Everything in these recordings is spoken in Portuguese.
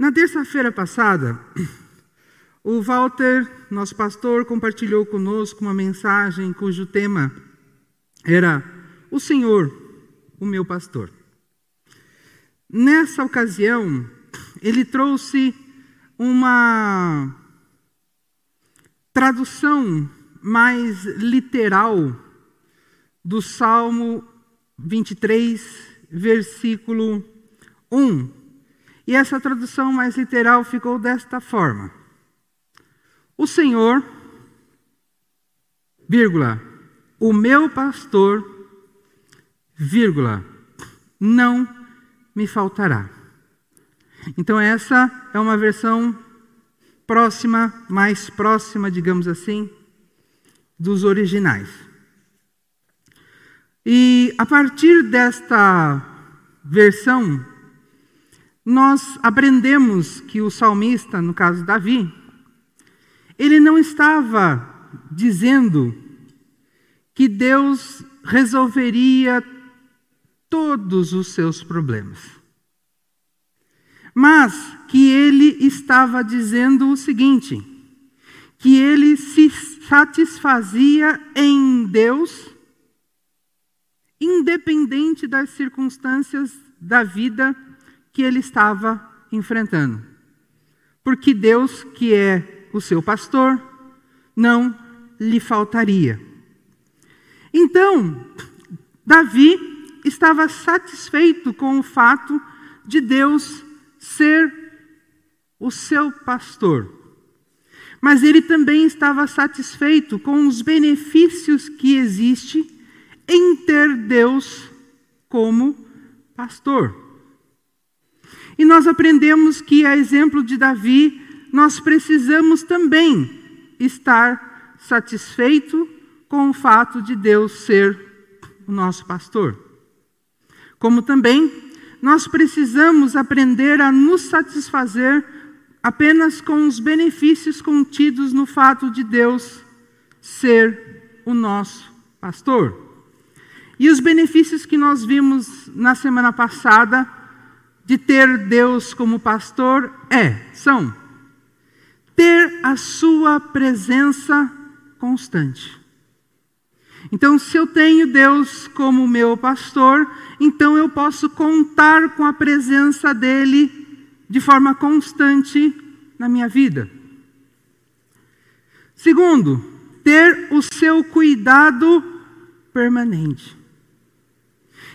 Na terça-feira passada, o Walter, nosso pastor, compartilhou conosco uma mensagem cujo tema era O Senhor, o meu pastor. Nessa ocasião, ele trouxe uma tradução mais literal do Salmo 23, versículo 1. E essa tradução mais literal ficou desta forma: O Senhor, vírgula, o meu pastor, vírgula, não me faltará. Então, essa é uma versão próxima, mais próxima, digamos assim, dos originais. E a partir desta versão, nós aprendemos que o salmista, no caso Davi, ele não estava dizendo que Deus resolveria todos os seus problemas. Mas que ele estava dizendo o seguinte: que ele se satisfazia em Deus, independente das circunstâncias da vida que ele estava enfrentando. Porque Deus, que é o seu pastor, não lhe faltaria. Então, Davi estava satisfeito com o fato de Deus ser o seu pastor. Mas ele também estava satisfeito com os benefícios que existe em ter Deus como pastor. E nós aprendemos que, a exemplo de Davi, nós precisamos também estar satisfeito com o fato de Deus ser o nosso pastor. Como também nós precisamos aprender a nos satisfazer apenas com os benefícios contidos no fato de Deus ser o nosso pastor. E os benefícios que nós vimos na semana passada de ter Deus como pastor é, são ter a sua presença constante. Então, se eu tenho Deus como meu pastor, então eu posso contar com a presença dele de forma constante na minha vida. Segundo, ter o seu cuidado permanente.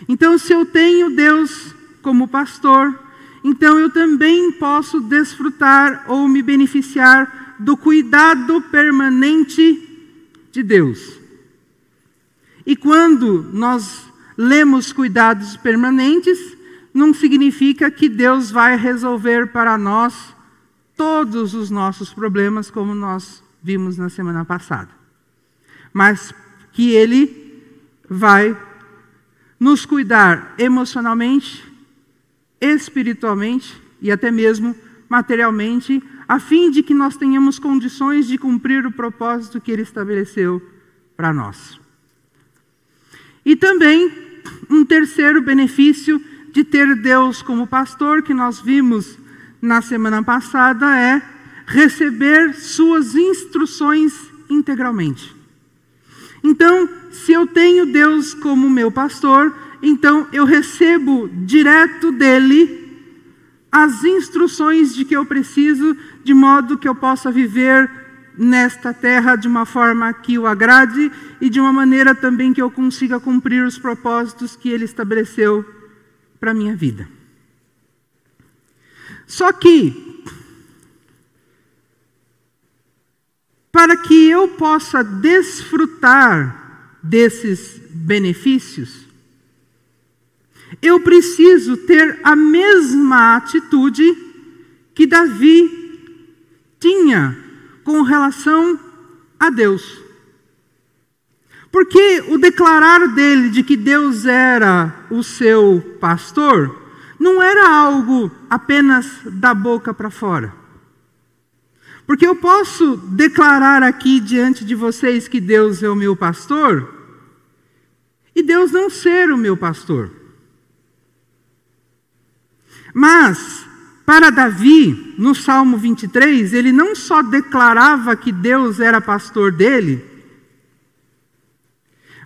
Então, se eu tenho Deus como pastor, então eu também posso desfrutar ou me beneficiar do cuidado permanente de Deus. E quando nós lemos cuidados permanentes, não significa que Deus vai resolver para nós todos os nossos problemas, como nós vimos na semana passada. Mas que Ele vai nos cuidar emocionalmente, espiritualmente e até mesmo materialmente, a fim de que nós tenhamos condições de cumprir o propósito que Ele estabeleceu para nós. E também um terceiro benefício de ter Deus como pastor, que nós vimos na semana passada, é receber suas instruções integralmente. Então, se eu tenho Deus como meu pastor, então eu recebo direto dele as instruções de que eu preciso, de modo que eu possa viver nesta terra de uma forma que o agrade e de uma maneira também que eu consiga cumprir os propósitos que ele estabeleceu para a minha vida. Só que, para que eu possa desfrutar desses benefícios, eu preciso ter a mesma atitude que Davi tinha com relação a Deus. Porque o declarar dele de que Deus era o seu pastor não era algo apenas da boca para fora. Porque eu posso declarar aqui diante de vocês que Deus é o meu pastor e Deus não ser o meu pastor. Mas para Davi, no Salmo 23, ele não só declarava que Deus era pastor dele,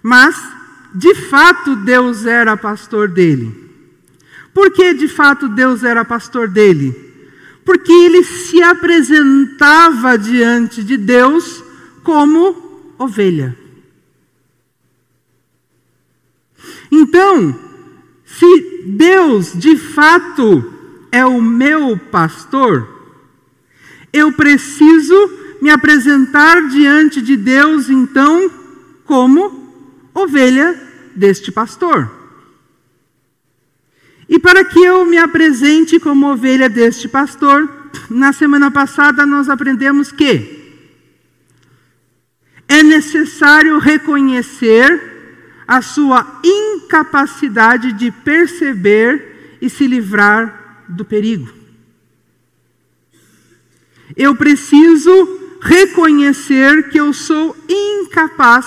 mas de fato Deus era pastor dele. Por que de fato Deus era pastor dele? Porque ele se apresentava diante de Deus como ovelha. Então, se Deus de fato é o meu pastor, eu preciso me apresentar diante de Deus, então, como ovelha deste pastor. E para que eu me apresente como ovelha deste pastor, na semana passada nós aprendemos que é necessário reconhecer a sua incapacidade de perceber e se livrar do perigo. Eu preciso reconhecer que eu sou incapaz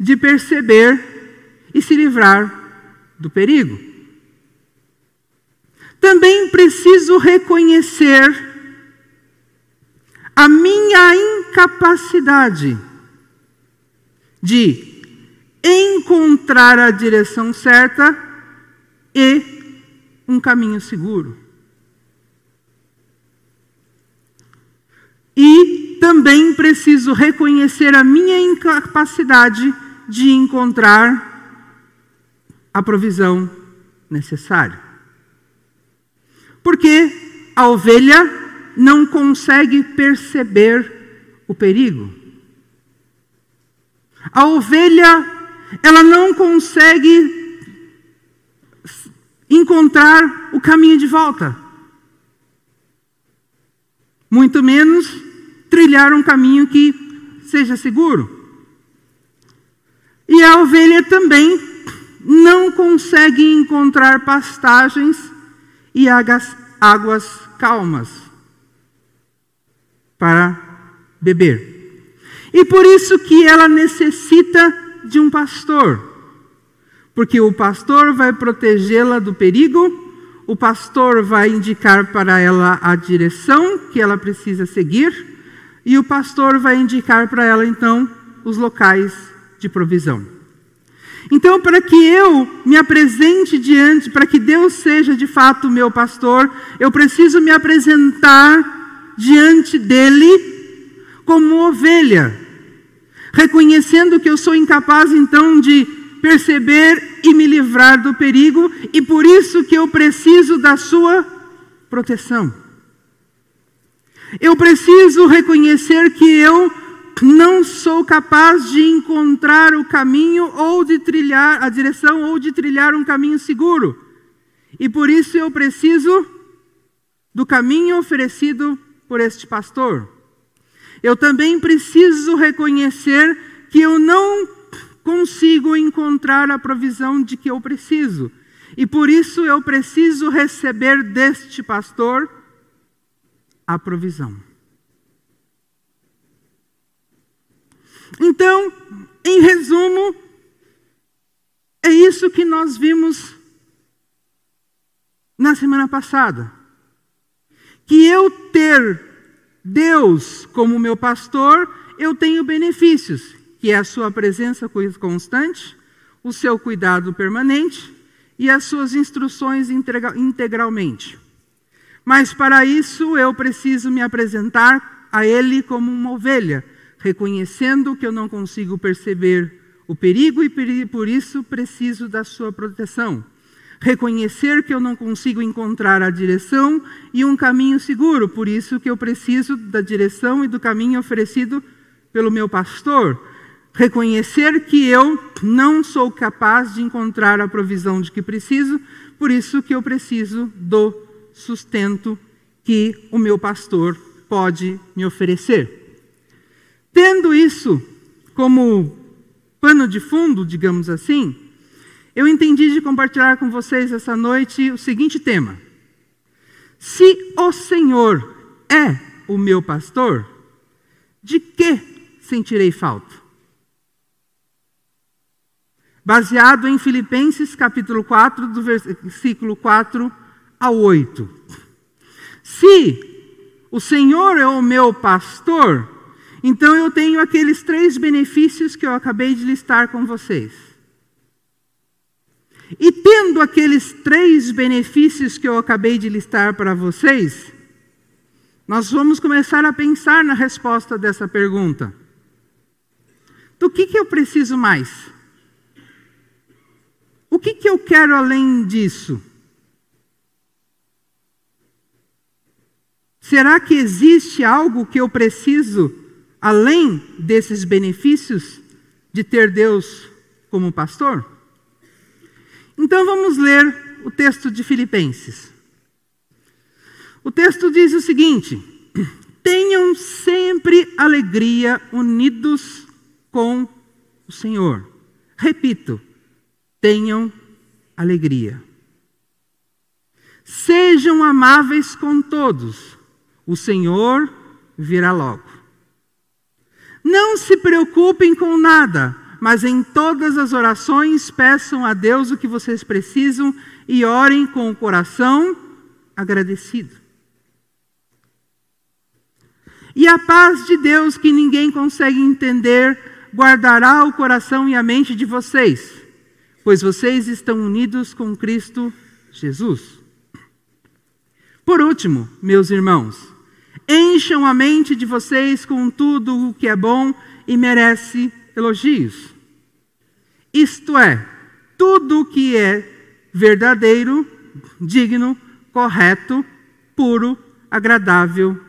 de perceber e se livrar do perigo. Também preciso reconhecer a minha incapacidade de encontrar a direção certa e um caminho seguro. E também preciso reconhecer a minha incapacidade de encontrar a provisão necessária. Porque a ovelha não consegue perceber o perigo. A ovelha, ela não consegue encontrar o caminho de volta. Muito menos trilhar um caminho que seja seguro. E a ovelha também não consegue encontrar pastagens e águas, águas calmas para beber. E por isso que ela necessita de um pastor porque o pastor vai protegê-la do perigo, o pastor vai indicar para ela a direção que ela precisa seguir, e o pastor vai indicar para ela então os locais de provisão. Então, para que eu me apresente diante, para que Deus seja de fato meu pastor, eu preciso me apresentar diante dele como ovelha, reconhecendo que eu sou incapaz então de perceber e me livrar do perigo, e por isso que eu preciso da sua proteção. Eu preciso reconhecer que eu não sou capaz de encontrar o caminho ou de trilhar a direção ou de trilhar um caminho seguro. E por isso eu preciso do caminho oferecido por este pastor. Eu também preciso reconhecer que eu não consigo encontrar a provisão de que eu preciso. E por isso eu preciso receber deste pastor a provisão. Então, em resumo, é isso que nós vimos na semana passada. Que eu ter Deus como meu pastor, eu tenho benefícios que é a sua presença constante, o seu cuidado permanente e as suas instruções integralmente. Mas para isso eu preciso me apresentar a Ele como uma ovelha, reconhecendo que eu não consigo perceber o perigo e por isso preciso da sua proteção. Reconhecer que eu não consigo encontrar a direção e um caminho seguro, por isso que eu preciso da direção e do caminho oferecido pelo meu pastor, reconhecer que eu não sou capaz de encontrar a provisão de que preciso, por isso que eu preciso do sustento que o meu pastor pode me oferecer. Tendo isso como pano de fundo, digamos assim, eu entendi de compartilhar com vocês essa noite o seguinte tema: Se o Senhor é o meu pastor, de que sentirei falta? baseado em Filipenses capítulo 4, do versículo 4 ao 8. Se o Senhor é o meu pastor, então eu tenho aqueles três benefícios que eu acabei de listar com vocês. E tendo aqueles três benefícios que eu acabei de listar para vocês, nós vamos começar a pensar na resposta dessa pergunta. Do que, que eu preciso mais? O que, que eu quero além disso? Será que existe algo que eu preciso além desses benefícios de ter Deus como pastor? Então vamos ler o texto de Filipenses. O texto diz o seguinte: Tenham sempre alegria unidos com o Senhor. Repito, tenham alegria. Sejam amáveis com todos. O Senhor virá logo. Não se preocupem com nada, mas em todas as orações peçam a Deus o que vocês precisam e orem com o coração agradecido. E a paz de Deus, que ninguém consegue entender, guardará o coração e a mente de vocês, pois vocês estão unidos com Cristo Jesus. Por último, meus irmãos, Encham a mente de vocês com tudo o que é bom e merece elogios. Isto é, tudo o que é verdadeiro, digno, correto, puro, agradável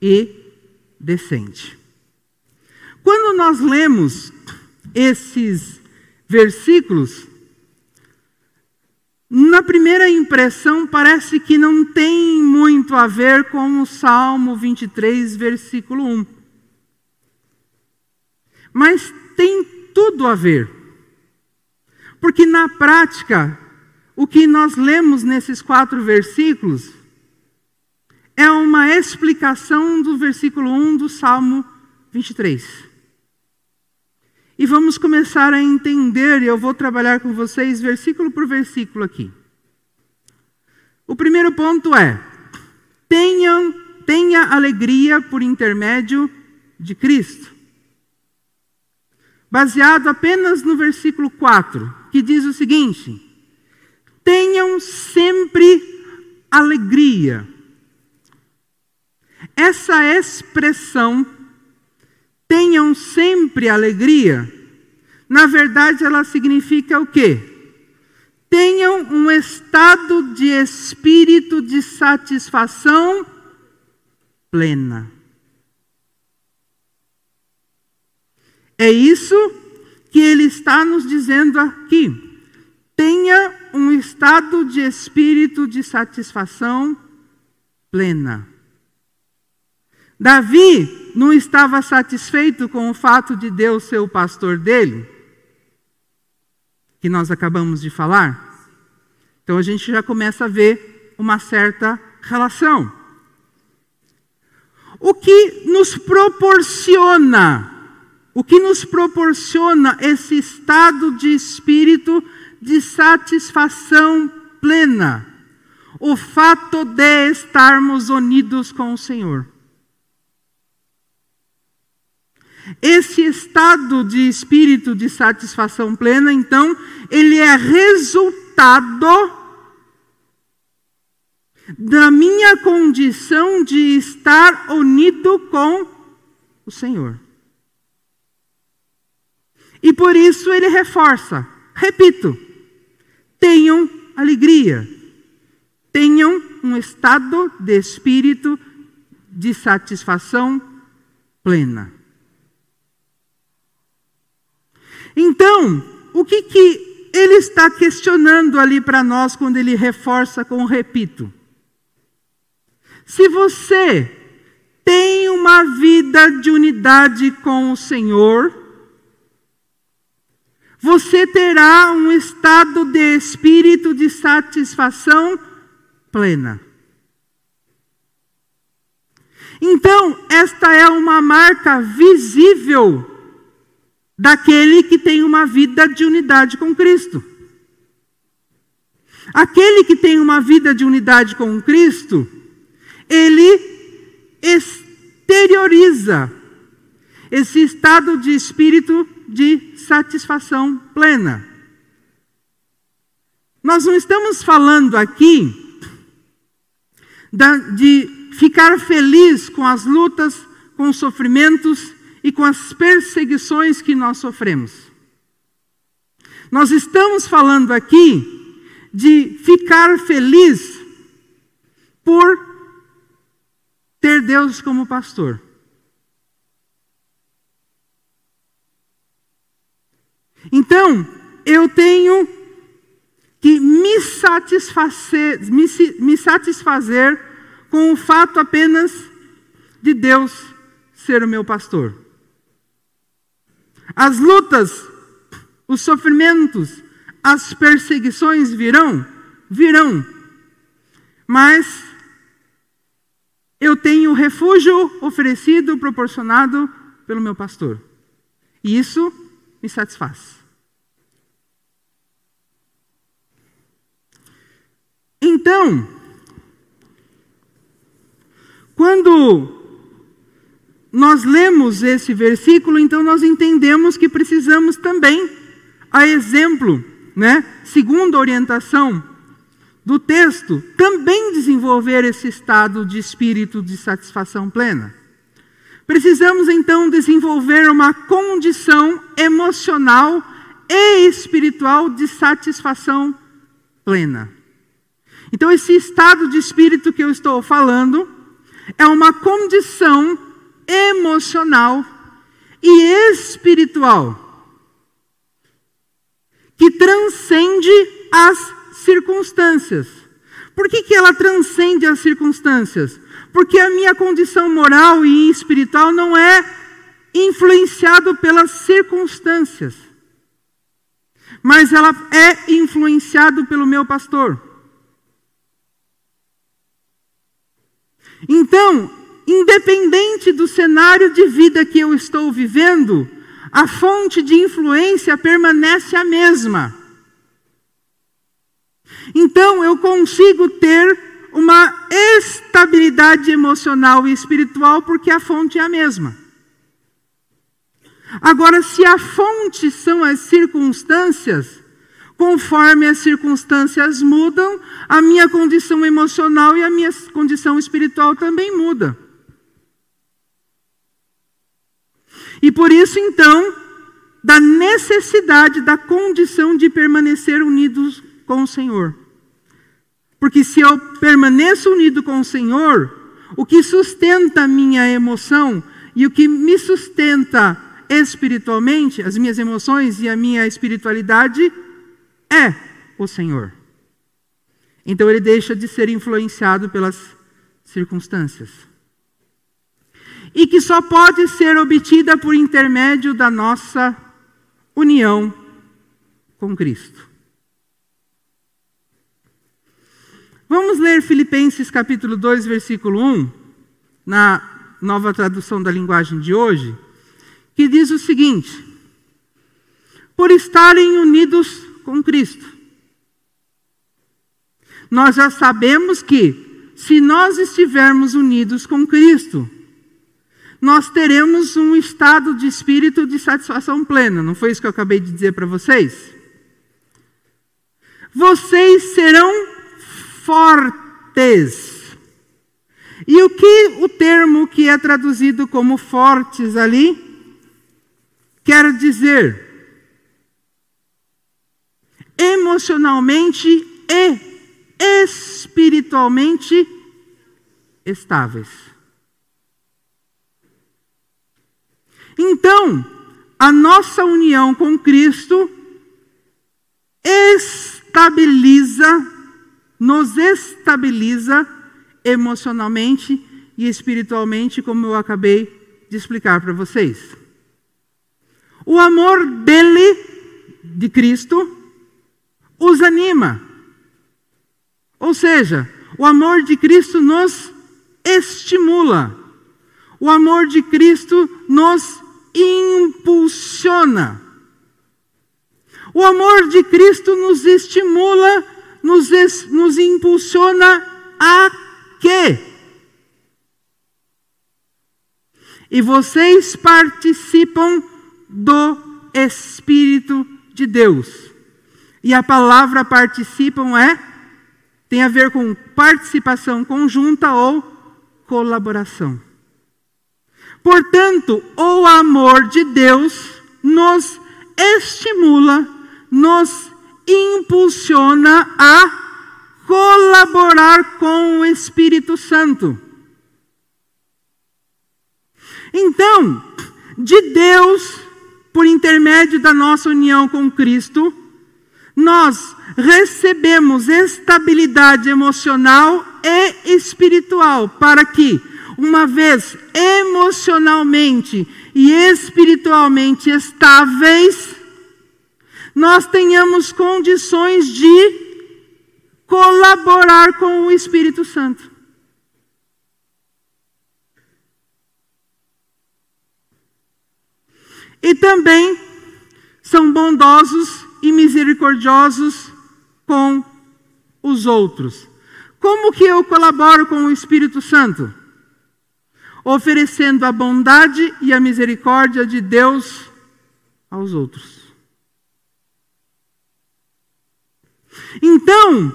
e decente. Quando nós lemos esses versículos, na primeira impressão, parece que não tem muito a ver com o Salmo 23, versículo 1. Mas tem tudo a ver. Porque na prática, o que nós lemos nesses quatro versículos é uma explicação do versículo 1 do Salmo 23. E vamos começar a entender, e eu vou trabalhar com vocês versículo por versículo aqui. O primeiro ponto é: tenham, tenha alegria por intermédio de Cristo. Baseado apenas no versículo 4, que diz o seguinte: tenham sempre alegria. Essa expressão tenham sempre alegria, na verdade ela significa o quê? Tenham um estado de espírito de satisfação plena. É isso que ele está nos dizendo aqui. Tenha um estado de espírito de satisfação plena. Davi não estava satisfeito com o fato de Deus ser o pastor dele, que nós acabamos de falar. Então a gente já começa a ver uma certa relação. O que nos proporciona, o que nos proporciona esse estado de espírito de satisfação plena? O fato de estarmos unidos com o Senhor. Esse estado de espírito de satisfação plena, então, ele é resultado da minha condição de estar unido com o Senhor. E por isso ele reforça, repito, tenham alegria, tenham um estado de espírito de satisfação plena. Então, o que, que ele está questionando ali para nós quando ele reforça com repito? Se você tem uma vida de unidade com o Senhor, você terá um estado de espírito de satisfação plena. Então, esta é uma marca visível daquele que tem uma vida de unidade com Cristo. Aquele que tem uma vida de unidade com Cristo, ele exterioriza esse estado de espírito de satisfação plena. Nós não estamos falando aqui de ficar feliz com as lutas, com os sofrimentos e com as perseguições que nós sofremos. Nós estamos falando aqui de ficar feliz por ter Deus como pastor. Então, eu tenho que me satisfazer, me, me satisfazer com o fato apenas de Deus ser o meu pastor. As lutas, os sofrimentos, as perseguições virão? Virão. Mas eu tenho refúgio oferecido, proporcionado pelo meu pastor. E isso me satisfaz. Então, quando nós lemos esse versículo, então nós entendemos que precisamos também, a exemplo, né, segundo a orientação do texto, também desenvolver esse estado de espírito de satisfação plena. Precisamos então desenvolver uma condição emocional e espiritual de satisfação plena. Então, esse estado de espírito que eu estou falando é uma condição emocional e espiritual que transcende as circunstâncias. Por que, que ela transcende as circunstâncias? Porque a minha condição moral e espiritual não é influenciado pelas circunstâncias, mas ela é influenciado pelo meu pastor. Então, independente do cenário de vida que eu estou vivendo, a fonte de influência permanece a mesma. Então, eu consigo ter uma estabilidade emocional e espiritual porque a fonte é a mesma. Agora, se a fonte são as circunstâncias, conforme as circunstâncias mudam, a minha condição emocional e a minha condição espiritual também muda. E por isso, então, da necessidade, da condição de permanecer unidos com o Senhor. Porque se eu permaneço unido com o Senhor, o que sustenta a minha emoção e o que me sustenta espiritualmente, as minhas emoções e a minha espiritualidade, é o Senhor. Então ele deixa de ser influenciado pelas circunstâncias. E que só pode ser obtida por intermédio da nossa união com Cristo. Vamos ler Filipenses capítulo 2, versículo 1, na nova tradução da linguagem de hoje, que diz o seguinte: Por estarem unidos com Cristo. Nós já sabemos que, se nós estivermos unidos com Cristo, nós teremos um estado de espírito de satisfação plena. Não foi isso que eu acabei de dizer para vocês? Vocês serão fortes. E o que o termo que é traduzido como fortes ali quer dizer? Emocionalmente e espiritualmente estáveis. Então, a nossa união com Cristo estabiliza nos estabiliza emocionalmente e espiritualmente, como eu acabei de explicar para vocês. O amor dele, de Cristo, os anima. Ou seja, o amor de Cristo nos estimula. O amor de Cristo nos impulsiona. O amor de Cristo nos estimula nos, nos impulsiona a quê? E vocês participam do Espírito de Deus. E a palavra participam é tem a ver com participação conjunta ou colaboração. Portanto, o amor de Deus nos estimula, nos impulsiona a colaborar com o Espírito Santo. Então, de Deus, por intermédio da nossa união com Cristo, nós recebemos estabilidade emocional e espiritual para que, uma vez emocionalmente e espiritualmente estáveis, nós tenhamos condições de colaborar com o Espírito Santo. E também são bondosos e misericordiosos com os outros. Como que eu colaboro com o Espírito Santo? Oferecendo a bondade e a misericórdia de Deus aos outros. Então,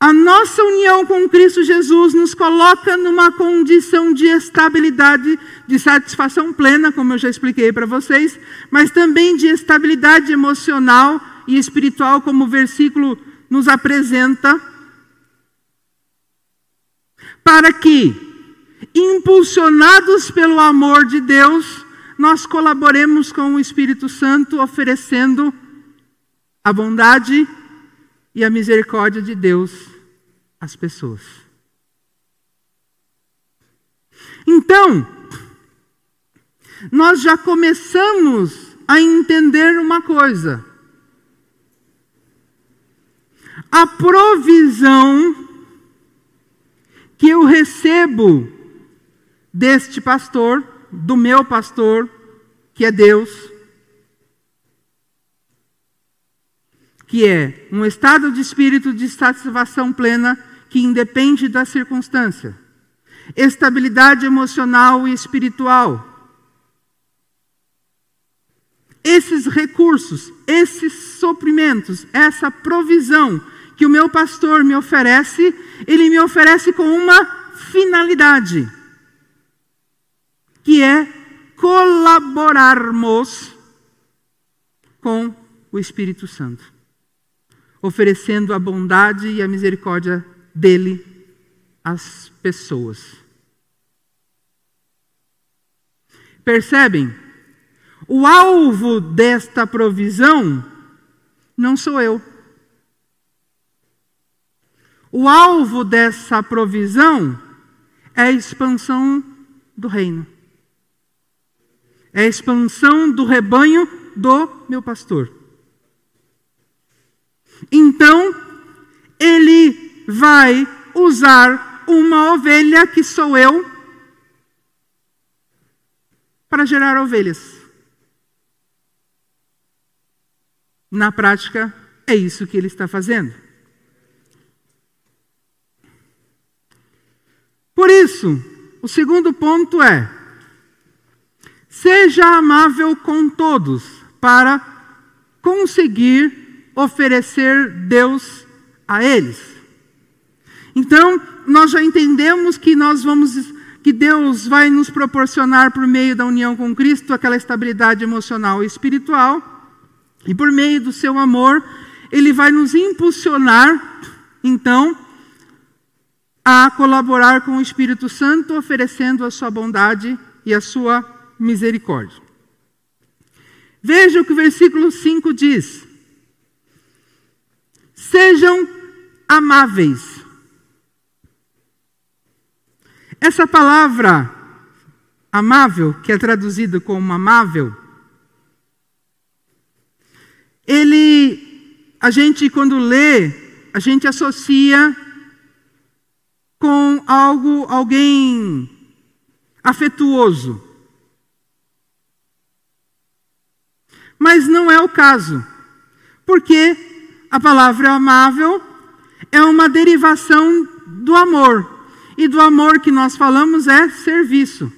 a nossa união com Cristo Jesus nos coloca numa condição de estabilidade, de satisfação plena, como eu já expliquei para vocês, mas também de estabilidade emocional e espiritual, como o versículo nos apresenta, para que, impulsionados pelo amor de Deus, nós colaboremos com o Espírito Santo, oferecendo a bondade e a misericórdia de Deus as pessoas. Então, nós já começamos a entender uma coisa. A provisão que eu recebo deste pastor, do meu pastor, que é Deus, que é um estado de espírito de satisfação plena que independe da circunstância. Estabilidade emocional e espiritual. Esses recursos, esses suprimentos, essa provisão que o meu pastor me oferece, ele me oferece com uma finalidade, que é colaborarmos com o Espírito Santo, oferecendo a bondade e a misericórdia dele às pessoas. Percebem? O alvo desta provisão não sou eu. O alvo dessa provisão é a expansão do reino. É a expansão do rebanho do meu pastor. Então, ele vai usar uma ovelha que sou eu para gerar ovelhas. Na prática, é isso que ele está fazendo. Por isso, o segundo ponto é: seja amável com todos para conseguir oferecer Deus a eles. Então, nós já entendemos que nós vamos que Deus vai nos proporcionar por meio da união com Cristo aquela estabilidade emocional e espiritual, e por meio do seu amor, ele vai nos impulsionar então a colaborar com o Espírito Santo, oferecendo a sua bondade e a sua misericórdia. Veja o que o versículo 5 diz: Sejam amáveis essa palavra amável, que é traduzido como amável, ele, a gente quando lê, a gente associa com algo, alguém afetuoso. Mas não é o caso, porque a palavra amável é uma derivação do amor. E do amor que nós falamos é serviço.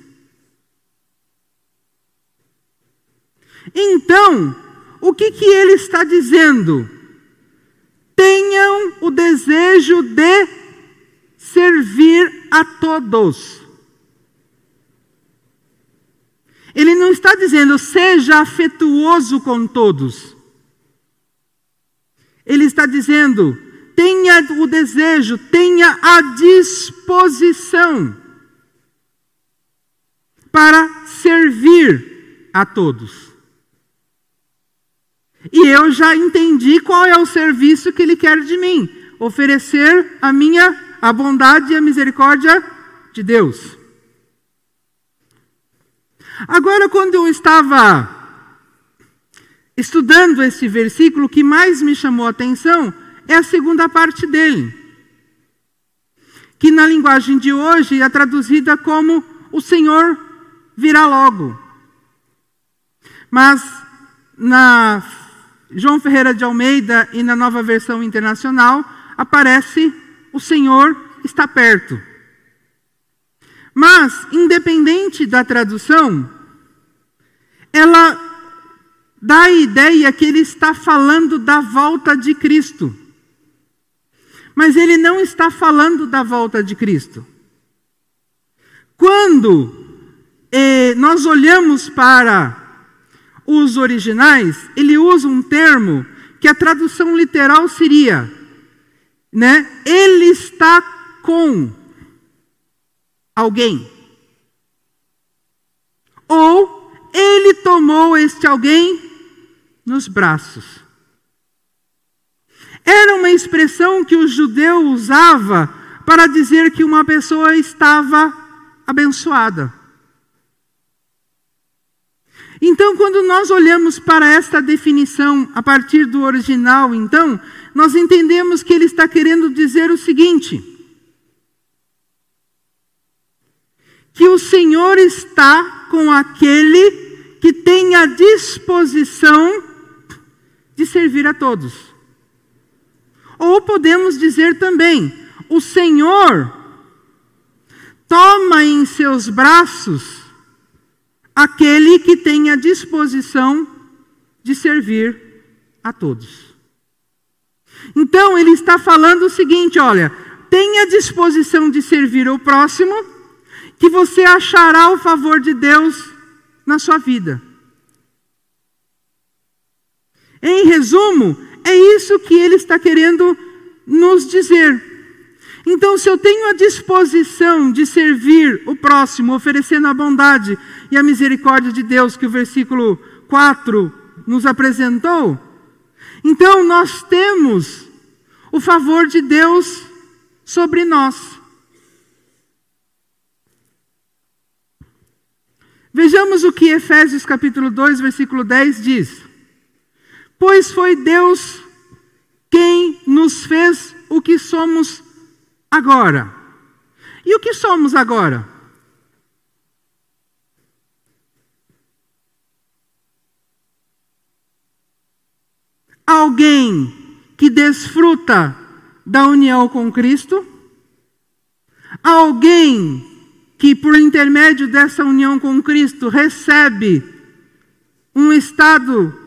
Então, o que, que ele está dizendo? Tenham o desejo de servir a todos. Ele não está dizendo seja afetuoso com todos. Ele está dizendo tenha o desejo, tenha a disposição para servir a todos. E eu já entendi qual é o serviço que ele quer de mim: oferecer a minha a bondade e a misericórdia de Deus. Agora, quando eu estava estudando esse versículo, o que mais me chamou a atenção é a segunda parte dele, que na linguagem de hoje é traduzida como o Senhor virá logo. Mas na João Ferreira de Almeida e na nova versão internacional aparece o Senhor está perto. Mas, independente da tradução, ela dá a ideia que ele está falando da volta de Cristo. Mas ele não está falando da volta de Cristo. Quando eh, nós olhamos para os originais, ele usa um termo que a tradução literal seria, né? Ele está com alguém. Ou ele tomou este alguém nos braços. Era uma expressão que o judeu usava para dizer que uma pessoa estava abençoada. Então, quando nós olhamos para esta definição a partir do original, então, nós entendemos que ele está querendo dizer o seguinte: que o Senhor está com aquele que tem a disposição de servir a todos. Ou podemos dizer também: o Senhor toma em seus braços aquele que tem a disposição de servir a todos. Então ele está falando o seguinte: olha, tenha disposição de servir o próximo, que você achará o favor de Deus na sua vida. Em resumo, é isso que ele está querendo nos dizer. Então, se eu tenho a disposição de servir o próximo, oferecendo a bondade e a misericórdia de Deus, que o versículo 4 nos apresentou, então nós temos o favor de Deus sobre nós. Vejamos o que Efésios capítulo 2, versículo 10 diz: Pois foi Deus quem nos fez o que somos agora. E o que somos agora? Alguém que desfruta da união com Cristo, alguém que, por intermédio dessa união com Cristo, recebe um estado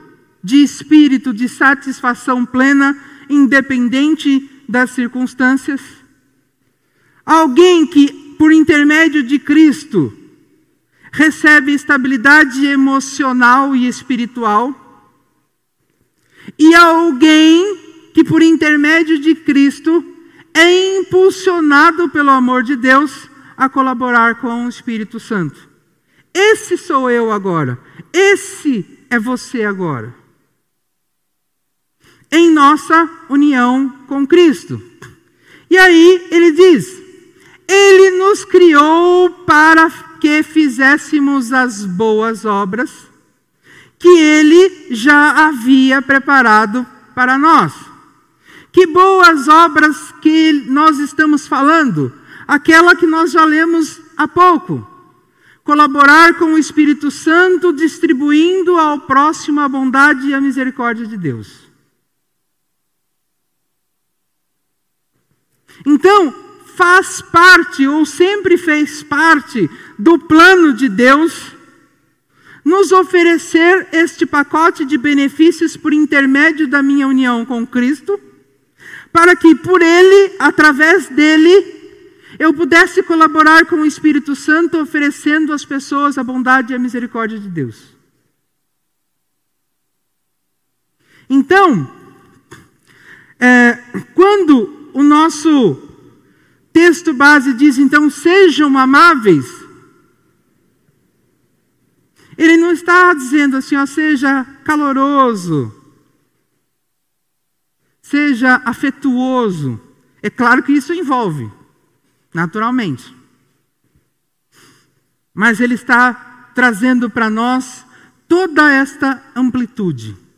de espírito de satisfação plena, independente das circunstâncias. Alguém que, por intermédio de Cristo, recebe estabilidade emocional e espiritual. E alguém que, por intermédio de Cristo, é impulsionado pelo amor de Deus a colaborar com o Espírito Santo. Esse sou eu agora. Esse é você agora. Em nossa união com Cristo. E aí ele diz: ele nos criou para que fizéssemos as boas obras que Ele já havia preparado para nós. Que boas obras que nós estamos falando? Aquela que nós já lemos há pouco. Colaborar com o Espírito Santo, distribuindo ao próximo a bondade e a misericórdia de Deus. Então, faz parte, ou sempre fez parte, do plano de Deus nos oferecer este pacote de benefícios por intermédio da minha união com Cristo, para que por Ele, através dele, eu pudesse colaborar com o Espírito Santo, oferecendo às pessoas a bondade e a misericórdia de Deus. Então, é, quando o nosso texto base diz, então, sejam amáveis, ele não está dizendo assim, ó, seja caloroso, seja afetuoso. É claro que isso envolve, naturalmente. Mas ele está trazendo para nós toda esta amplitude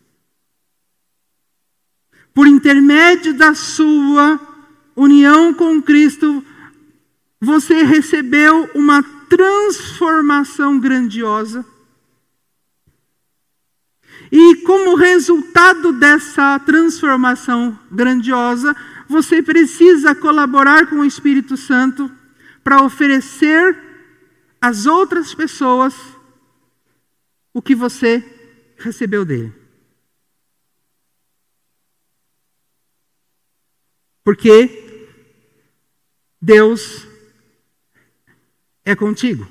por intermédio da sua união com Cristo, você recebeu uma transformação grandiosa. E como resultado dessa transformação grandiosa, você precisa colaborar com o Espírito Santo para oferecer às outras pessoas o que você recebeu dele. Porque Deus é contigo,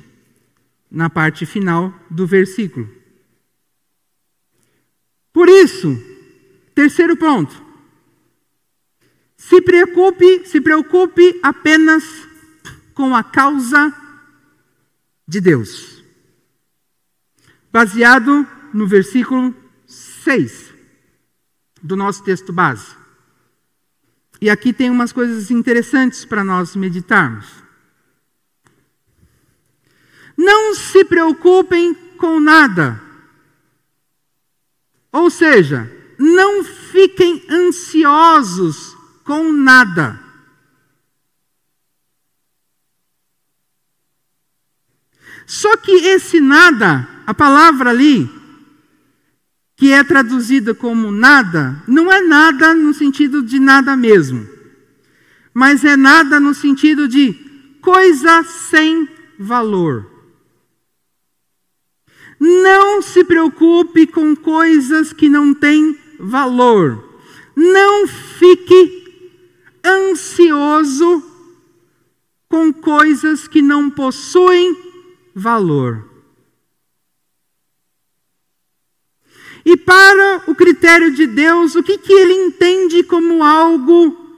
na parte final do versículo. Por isso, terceiro ponto. Se preocupe, se preocupe apenas com a causa de Deus. Baseado no versículo 6 do nosso texto base. E aqui tem umas coisas interessantes para nós meditarmos. Não se preocupem com nada. Ou seja, não fiquem ansiosos com nada. Só que esse nada, a palavra ali, que é traduzida como nada, não é nada no sentido de nada mesmo, mas é nada no sentido de coisa sem valor. Não se preocupe com coisas que não têm valor. Não fique ansioso com coisas que não possuem valor. E para o critério de Deus, o que, que ele entende como algo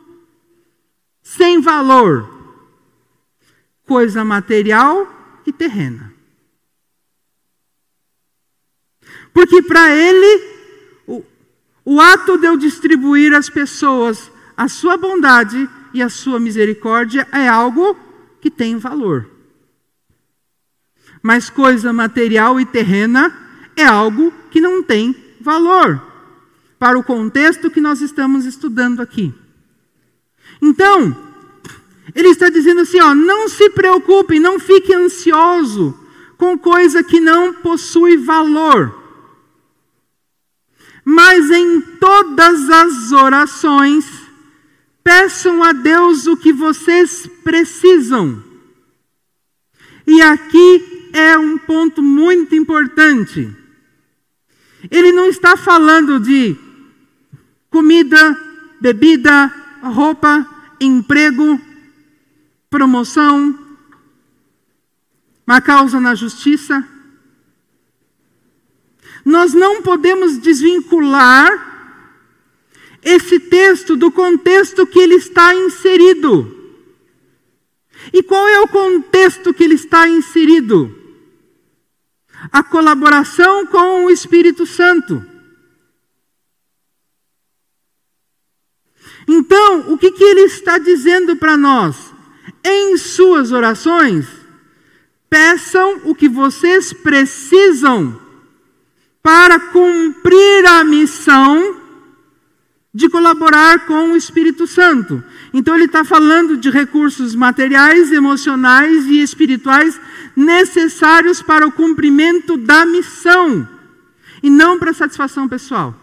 sem valor? Coisa material e terrena. Porque para ele, o, o ato de eu distribuir às pessoas a sua bondade e a sua misericórdia é algo que tem valor. Mas coisa material e terrena é algo que não tem valor para o contexto que nós estamos estudando aqui. Então, ele está dizendo assim, ó, não se preocupe, não fique ansioso com coisa que não possui valor. Mas em todas as orações, peçam a Deus o que vocês precisam. E aqui é um ponto muito importante. Ele não está falando de comida, bebida, roupa, emprego, promoção, uma causa na justiça. Nós não podemos desvincular esse texto do contexto que ele está inserido. E qual é o contexto que ele está inserido? A colaboração com o Espírito Santo. Então, o que, que ele está dizendo para nós? Em suas orações, peçam o que vocês precisam para cumprir a missão de colaborar com o Espírito Santo. Então, ele está falando de recursos materiais, emocionais e espirituais necessários para o cumprimento da missão e não para satisfação pessoal.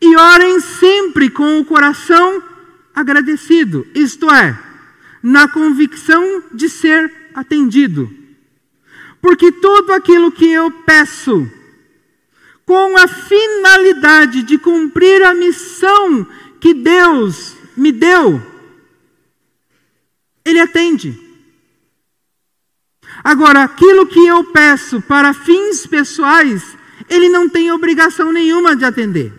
E orem sempre com o coração agradecido, isto é, na convicção de ser atendido. Porque tudo aquilo que eu peço, com a finalidade de cumprir a missão que Deus me deu, Ele atende. Agora, aquilo que eu peço para fins pessoais, Ele não tem obrigação nenhuma de atender.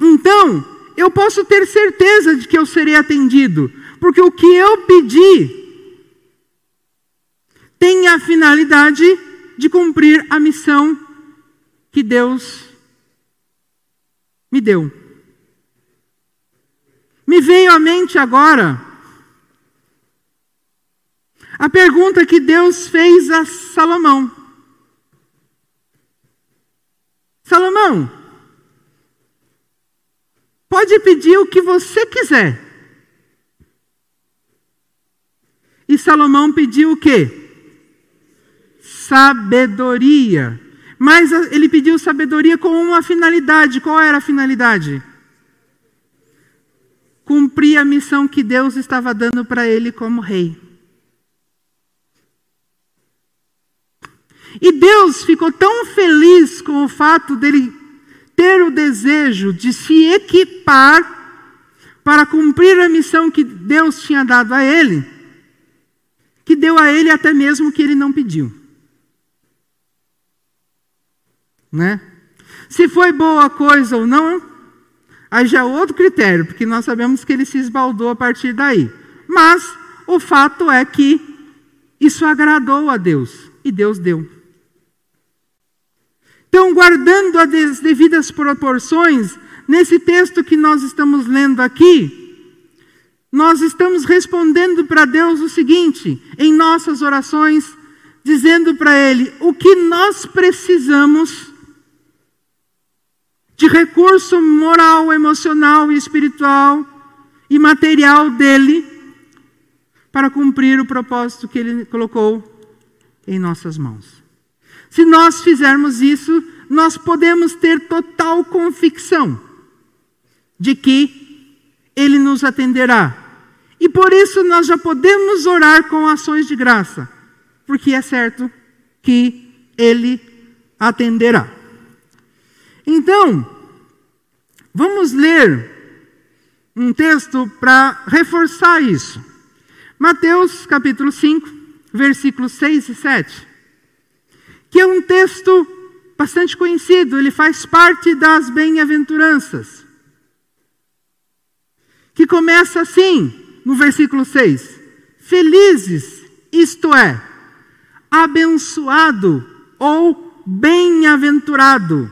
Então, eu posso ter certeza de que eu serei atendido, porque o que eu pedi tem a finalidade de cumprir a missão que Deus me deu. Me veio à mente agora a pergunta que Deus fez a Salomão. Salomão, pode pedir o que você quiser. E Salomão pediu o quê? Sabedoria. Mas ele pediu sabedoria com uma finalidade. Qual era a finalidade? Cumprir a missão que Deus estava dando para ele como rei. E Deus ficou tão feliz com o fato dele ter o desejo de se equipar para cumprir a missão que Deus tinha dado a ele, que deu a ele até mesmo o que ele não pediu. Né? Se foi boa coisa ou não, aí já é outro critério, porque nós sabemos que ele se esbaldou a partir daí. Mas o fato é que isso agradou a Deus e Deus deu. Então, guardando as devidas proporções, nesse texto que nós estamos lendo aqui, nós estamos respondendo para Deus o seguinte, em nossas orações, dizendo para Ele o que nós precisamos de recurso moral, emocional e espiritual e material dele para cumprir o propósito que Ele colocou em nossas mãos. Se nós fizermos isso, nós podemos ter total convicção de que Ele nos atenderá. E por isso nós já podemos orar com ações de graça, porque é certo que Ele atenderá. Então, vamos ler um texto para reforçar isso. Mateus capítulo 5, versículos 6 e 7 que é um texto bastante conhecido, ele faz parte das bem-aventuranças. Que começa assim, no versículo 6: Felizes, isto é, abençoado ou bem-aventurado,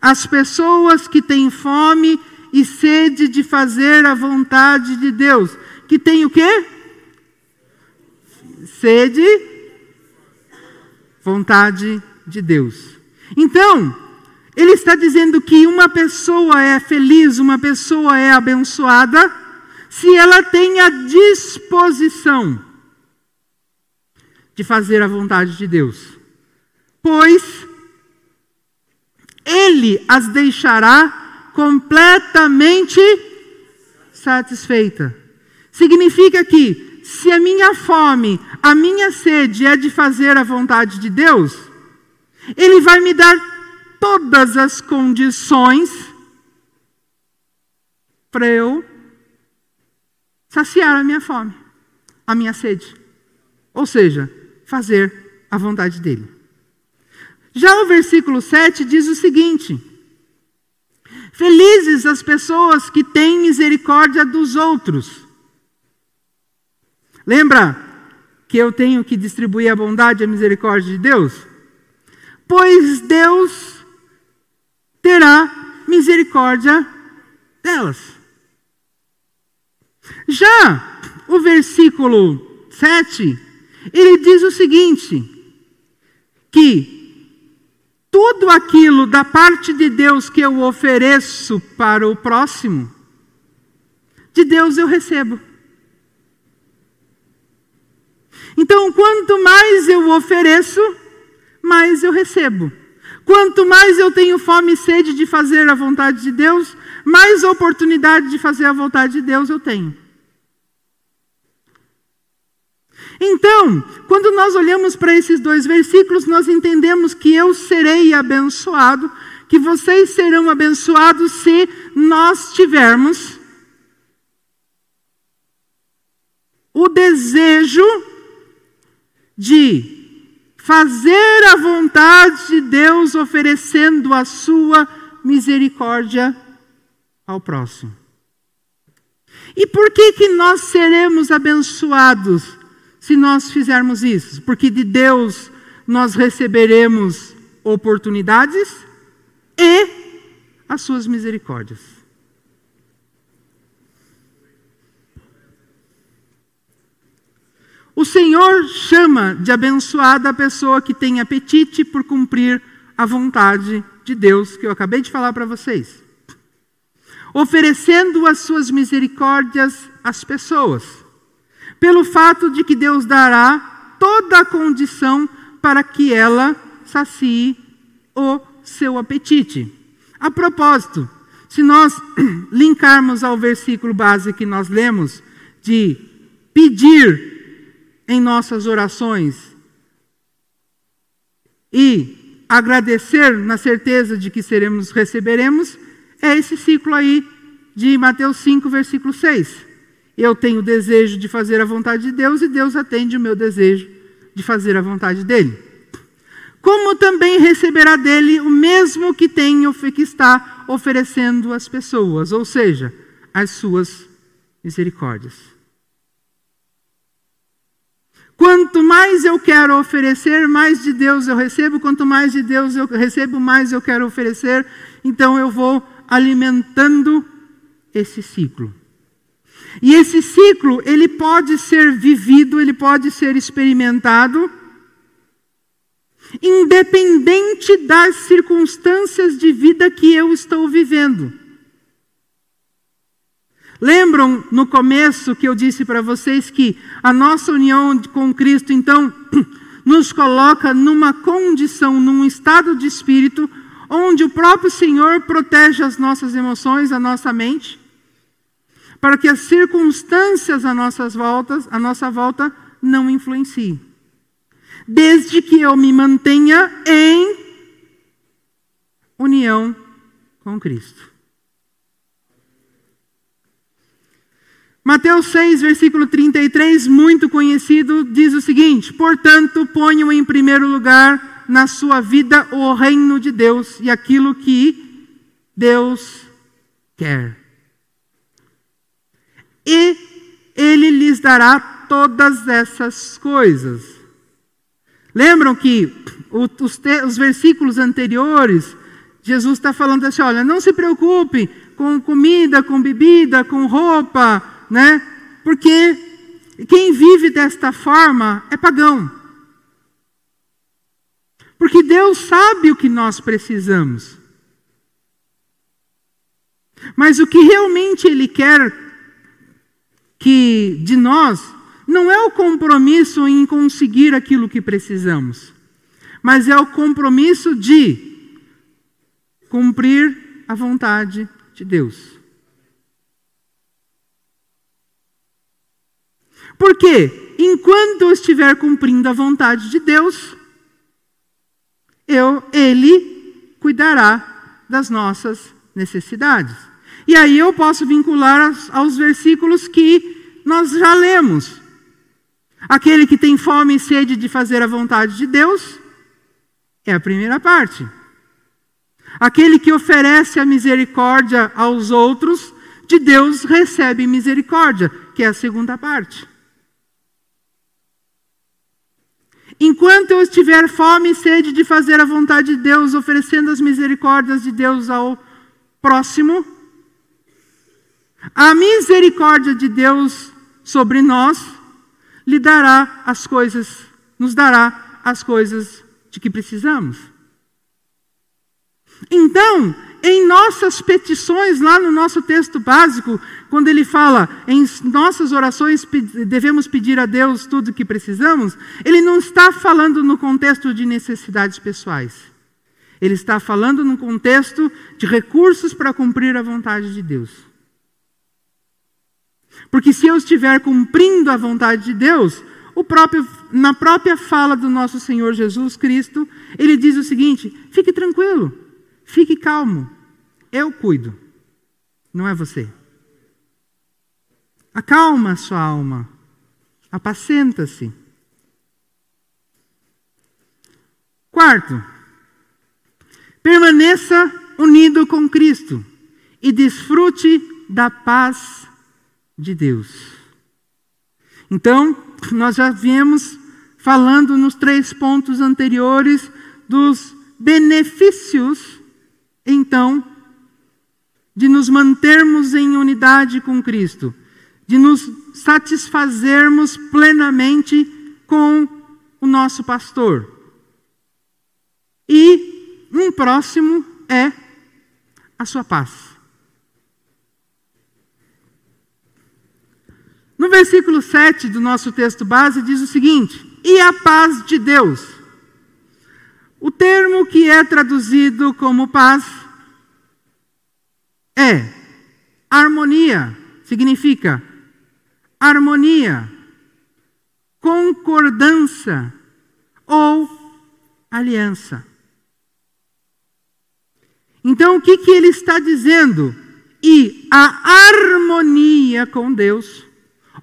as pessoas que têm fome e sede de fazer a vontade de Deus. Que tem o quê? Sede vontade de Deus. Então, ele está dizendo que uma pessoa é feliz, uma pessoa é abençoada, se ela tem a disposição de fazer a vontade de Deus. Pois ele as deixará completamente satisfeita. Significa que se a minha fome, a minha sede é de fazer a vontade de Deus, Ele vai me dar todas as condições para eu saciar a minha fome, a minha sede. Ou seja, fazer a vontade dele. Já o versículo 7 diz o seguinte: Felizes as pessoas que têm misericórdia dos outros Lembra que eu tenho que distribuir a bondade e a misericórdia de Deus? Pois Deus terá misericórdia delas. Já o versículo 7, ele diz o seguinte: que tudo aquilo da parte de Deus que eu ofereço para o próximo, de Deus eu recebo. Então, quanto mais eu ofereço, mais eu recebo. Quanto mais eu tenho fome e sede de fazer a vontade de Deus, mais oportunidade de fazer a vontade de Deus eu tenho. Então, quando nós olhamos para esses dois versículos, nós entendemos que eu serei abençoado, que vocês serão abençoados se nós tivermos o desejo de fazer a vontade de Deus oferecendo a sua misericórdia ao próximo. E por que que nós seremos abençoados se nós fizermos isso? Porque de Deus nós receberemos oportunidades e as suas misericórdias. O Senhor chama de abençoada a pessoa que tem apetite por cumprir a vontade de Deus, que eu acabei de falar para vocês. Oferecendo as suas misericórdias às pessoas, pelo fato de que Deus dará toda a condição para que ela sacie o seu apetite. A propósito, se nós linkarmos ao versículo base que nós lemos, de pedir em nossas orações e agradecer na certeza de que seremos, receberemos, é esse ciclo aí de Mateus 5, versículo 6. Eu tenho o desejo de fazer a vontade de Deus e Deus atende o meu desejo de fazer a vontade dele. Como também receberá dele o mesmo que tem que está oferecendo às pessoas, ou seja, as suas misericórdias. Quanto mais eu quero oferecer, mais de Deus eu recebo. Quanto mais de Deus eu recebo, mais eu quero oferecer. Então eu vou alimentando esse ciclo. E esse ciclo, ele pode ser vivido, ele pode ser experimentado, independente das circunstâncias de vida que eu estou vivendo. Lembram no começo que eu disse para vocês que a nossa união com Cristo, então, nos coloca numa condição, num estado de espírito, onde o próprio Senhor protege as nossas emoções, a nossa mente, para que as circunstâncias à nossas voltas, à nossa volta não influenciem. Desde que eu me mantenha em união com Cristo. Mateus 6, versículo 33, muito conhecido, diz o seguinte: Portanto, ponham em primeiro lugar na sua vida o reino de Deus e aquilo que Deus quer. E Ele lhes dará todas essas coisas. Lembram que os, os versículos anteriores, Jesus está falando assim: olha, não se preocupe com comida, com bebida, com roupa né? Porque quem vive desta forma é pagão. Porque Deus sabe o que nós precisamos. Mas o que realmente Ele quer que de nós não é o compromisso em conseguir aquilo que precisamos, mas é o compromisso de cumprir a vontade de Deus. Porque enquanto eu estiver cumprindo a vontade de Deus, eu, Ele cuidará das nossas necessidades. E aí eu posso vincular aos, aos versículos que nós já lemos. Aquele que tem fome e sede de fazer a vontade de Deus é a primeira parte. Aquele que oferece a misericórdia aos outros, de Deus recebe misericórdia, que é a segunda parte. Enquanto eu estiver fome e sede de fazer a vontade de Deus, oferecendo as misericórdias de Deus ao próximo, a misericórdia de Deus sobre nós lhe dará as coisas, nos dará as coisas de que precisamos. Então, em nossas petições, lá no nosso texto básico, quando ele fala em nossas orações devemos pedir a Deus tudo o que precisamos, ele não está falando no contexto de necessidades pessoais. Ele está falando no contexto de recursos para cumprir a vontade de Deus. Porque se eu estiver cumprindo a vontade de Deus, próprio, na própria fala do nosso Senhor Jesus Cristo, ele diz o seguinte: fique tranquilo, fique calmo, eu cuido, não é você. Acalma a sua alma, apacenta-se. Quarto, permaneça unido com Cristo e desfrute da paz de Deus. Então, nós já viemos falando nos três pontos anteriores dos benefícios, então, de nos mantermos em unidade com Cristo, de nos satisfazermos plenamente com o nosso pastor. E um próximo é a sua paz. No versículo 7 do nosso texto base diz o seguinte: E a paz de Deus. O termo que é traduzido como paz é harmonia, significa harmonia, concordância ou aliança. Então, o que, que ele está dizendo? E a harmonia com Deus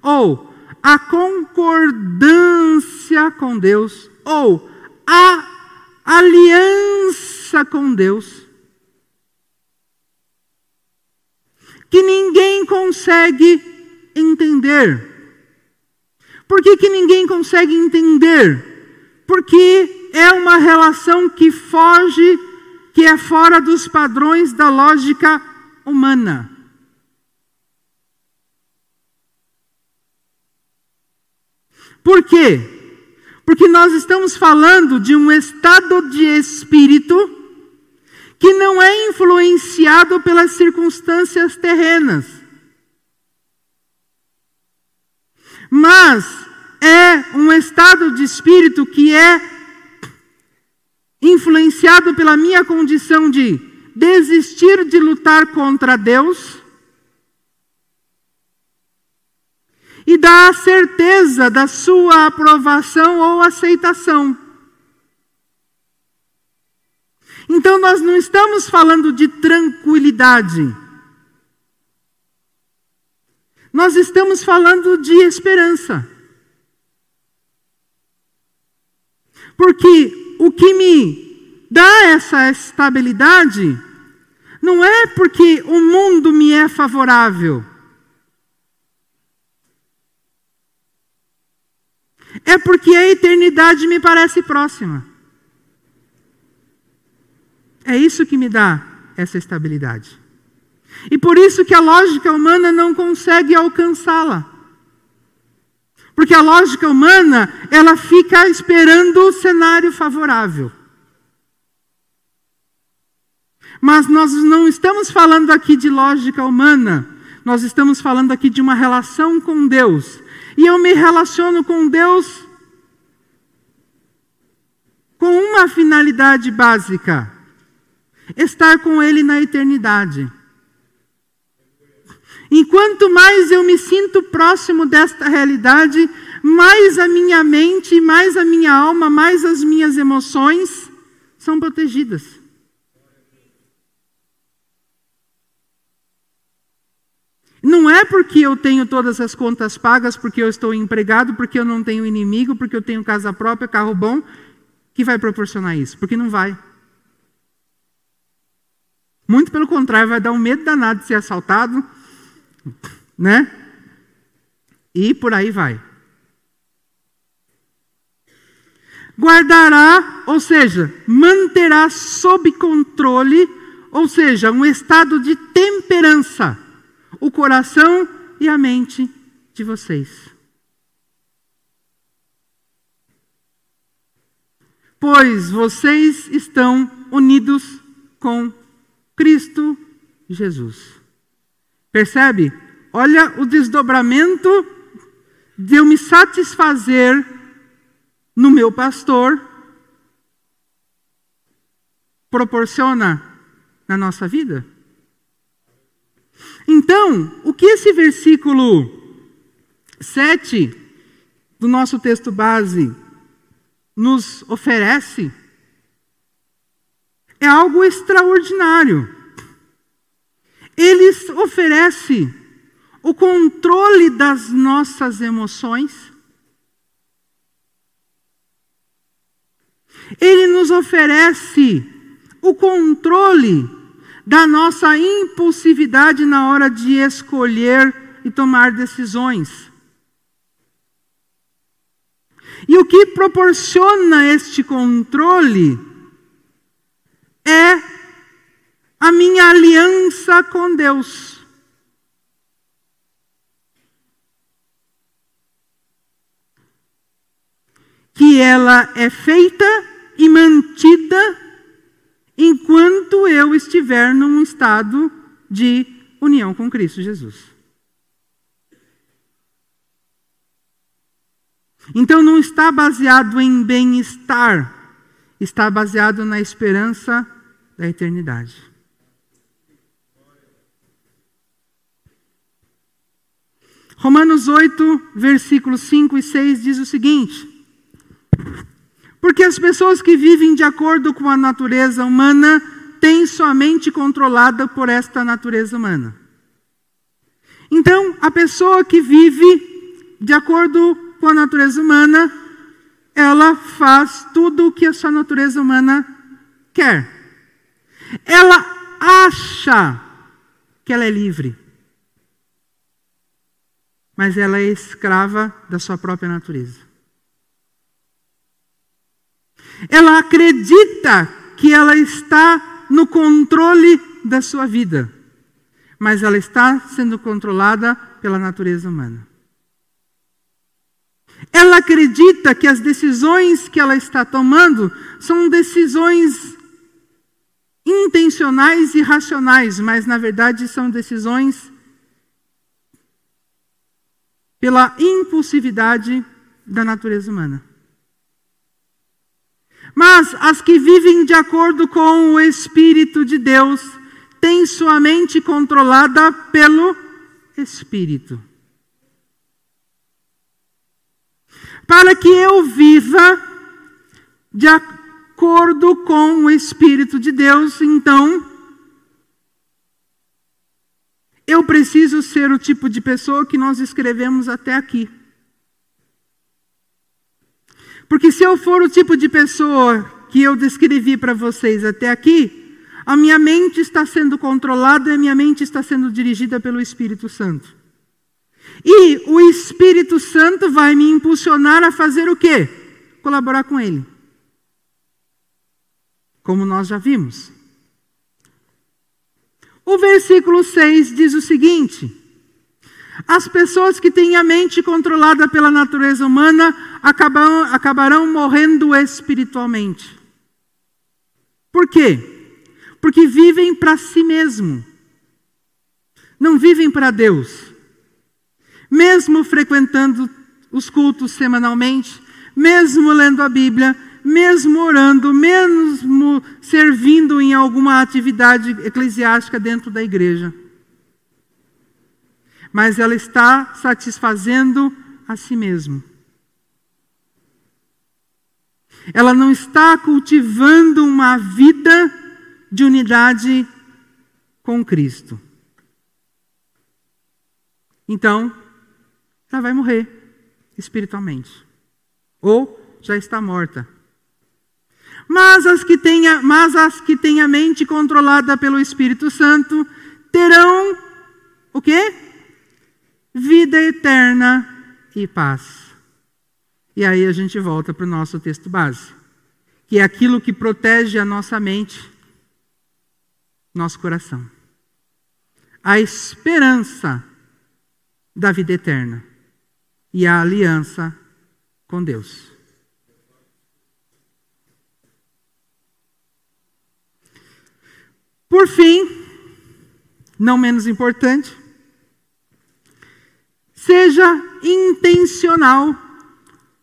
ou a concordância com Deus, ou a aliança com Deus, que ninguém consegue entender. Por que, que ninguém consegue entender? Porque é uma relação que foge, que é fora dos padrões da lógica humana. Por quê? Porque nós estamos falando de um estado de espírito que não é influenciado pelas circunstâncias terrenas. Mas é um estado de espírito que é influenciado pela minha condição de desistir de lutar contra Deus e dá a certeza da sua aprovação ou aceitação. Então nós não estamos falando de tranquilidade. Nós estamos falando de esperança. Porque o que me dá essa estabilidade não é porque o mundo me é favorável. É porque a eternidade me parece próxima. É isso que me dá essa estabilidade. E por isso que a lógica humana não consegue alcançá-la. Porque a lógica humana, ela fica esperando o cenário favorável. Mas nós não estamos falando aqui de lógica humana, nós estamos falando aqui de uma relação com Deus e eu me relaciono com Deus com uma finalidade básica: estar com Ele na eternidade. Enquanto mais eu me sinto próximo desta realidade, mais a minha mente, mais a minha alma, mais as minhas emoções são protegidas. Não é porque eu tenho todas as contas pagas, porque eu estou empregado, porque eu não tenho inimigo, porque eu tenho casa própria, carro bom, que vai proporcionar isso. Porque não vai. Muito pelo contrário, vai dar um medo danado de ser assaltado, né? E por aí vai. Guardará, ou seja, manterá sob controle, ou seja, um estado de temperança o coração e a mente de vocês. Pois vocês estão unidos com Cristo Jesus. Percebe? Olha o desdobramento de eu me satisfazer no meu pastor proporciona na nossa vida. Então, o que esse versículo 7 do nosso texto base nos oferece é algo extraordinário. Ele oferece o controle das nossas emoções. Ele nos oferece o controle da nossa impulsividade na hora de escolher e tomar decisões. E o que proporciona este controle é a minha aliança com Deus. Que ela é feita e mantida enquanto eu estiver num estado de união com Cristo Jesus. Então não está baseado em bem-estar, está baseado na esperança da eternidade. Romanos 8, versículos 5 e 6 diz o seguinte: Porque as pessoas que vivem de acordo com a natureza humana têm sua mente controlada por esta natureza humana. Então, a pessoa que vive de acordo com a natureza humana, ela faz tudo o que a sua natureza humana quer. Ela acha que ela é livre mas ela é escrava da sua própria natureza. Ela acredita que ela está no controle da sua vida, mas ela está sendo controlada pela natureza humana. Ela acredita que as decisões que ela está tomando são decisões intencionais e racionais, mas na verdade são decisões pela impulsividade da natureza humana. Mas as que vivem de acordo com o Espírito de Deus têm sua mente controlada pelo Espírito. Para que eu viva de acordo com o Espírito de Deus, então, eu preciso ser o tipo de pessoa que nós escrevemos até aqui. Porque se eu for o tipo de pessoa que eu descrevi para vocês até aqui, a minha mente está sendo controlada e a minha mente está sendo dirigida pelo Espírito Santo. E o Espírito Santo vai me impulsionar a fazer o quê? Colaborar com ele. Como nós já vimos. O versículo 6 diz o seguinte: As pessoas que têm a mente controlada pela natureza humana acabarão, acabarão morrendo espiritualmente. Por quê? Porque vivem para si mesmo, não vivem para Deus. Mesmo frequentando os cultos semanalmente, mesmo lendo a Bíblia, mesmo orando, mesmo servindo em alguma atividade eclesiástica dentro da igreja. Mas ela está satisfazendo a si mesma. Ela não está cultivando uma vida de unidade com Cristo. Então, ela vai morrer espiritualmente. Ou já está morta mas as que têm a, mas as que têm a mente controlada pelo Espírito Santo terão o quê? Vida eterna e paz. E aí a gente volta para o nosso texto base, que é aquilo que protege a nossa mente, nosso coração. A esperança da vida eterna e a aliança com Deus. Por fim, não menos importante, seja intencional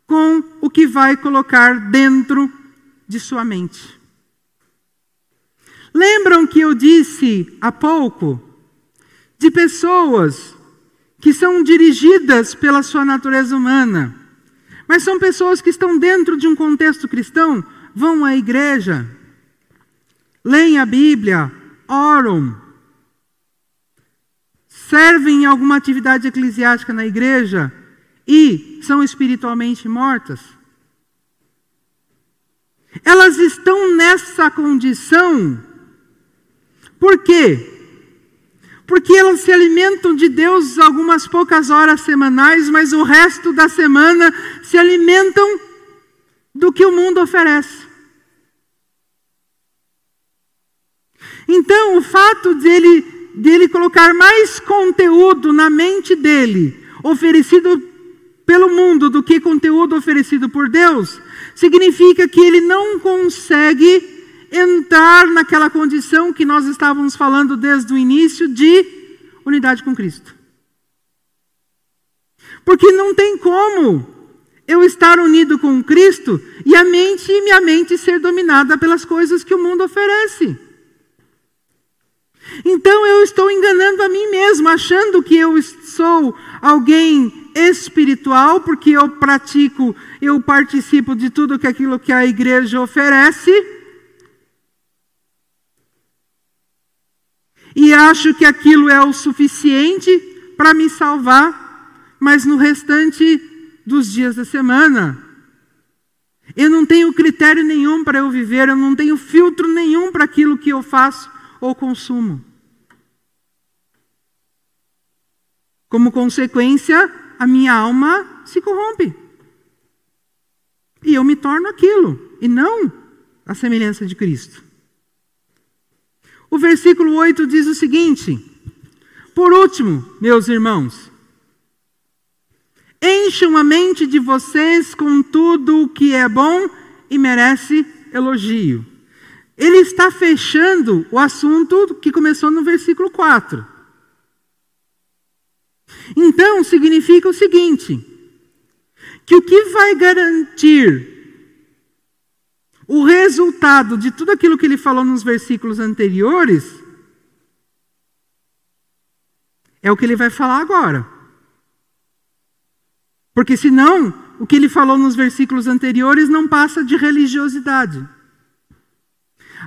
com o que vai colocar dentro de sua mente. Lembram que eu disse há pouco de pessoas que são dirigidas pela sua natureza humana, mas são pessoas que estão dentro de um contexto cristão, vão à igreja, leem a Bíblia, oram, servem em alguma atividade eclesiástica na igreja e são espiritualmente mortas. Elas estão nessa condição. Por quê? Porque elas se alimentam de Deus algumas poucas horas semanais, mas o resto da semana se alimentam do que o mundo oferece. Então, o fato dele, dele colocar mais conteúdo na mente dele, oferecido pelo mundo, do que conteúdo oferecido por Deus, significa que ele não consegue entrar naquela condição que nós estávamos falando desde o início de unidade com Cristo. Porque não tem como eu estar unido com Cristo e a mente e minha mente ser dominada pelas coisas que o mundo oferece. Então eu estou enganando a mim mesmo, achando que eu sou alguém espiritual, porque eu pratico, eu participo de tudo que aquilo que a igreja oferece. E acho que aquilo é o suficiente para me salvar, mas no restante dos dias da semana, eu não tenho critério nenhum para eu viver, eu não tenho filtro nenhum para aquilo que eu faço ou consumo. Como consequência, a minha alma se corrompe. E eu me torno aquilo, e não a semelhança de Cristo. O versículo 8 diz o seguinte: Por último, meus irmãos, encham a mente de vocês com tudo o que é bom e merece elogio. Ele está fechando o assunto que começou no versículo 4. Então, significa o seguinte: que o que vai garantir o resultado de tudo aquilo que ele falou nos versículos anteriores é o que ele vai falar agora. Porque senão, o que ele falou nos versículos anteriores não passa de religiosidade.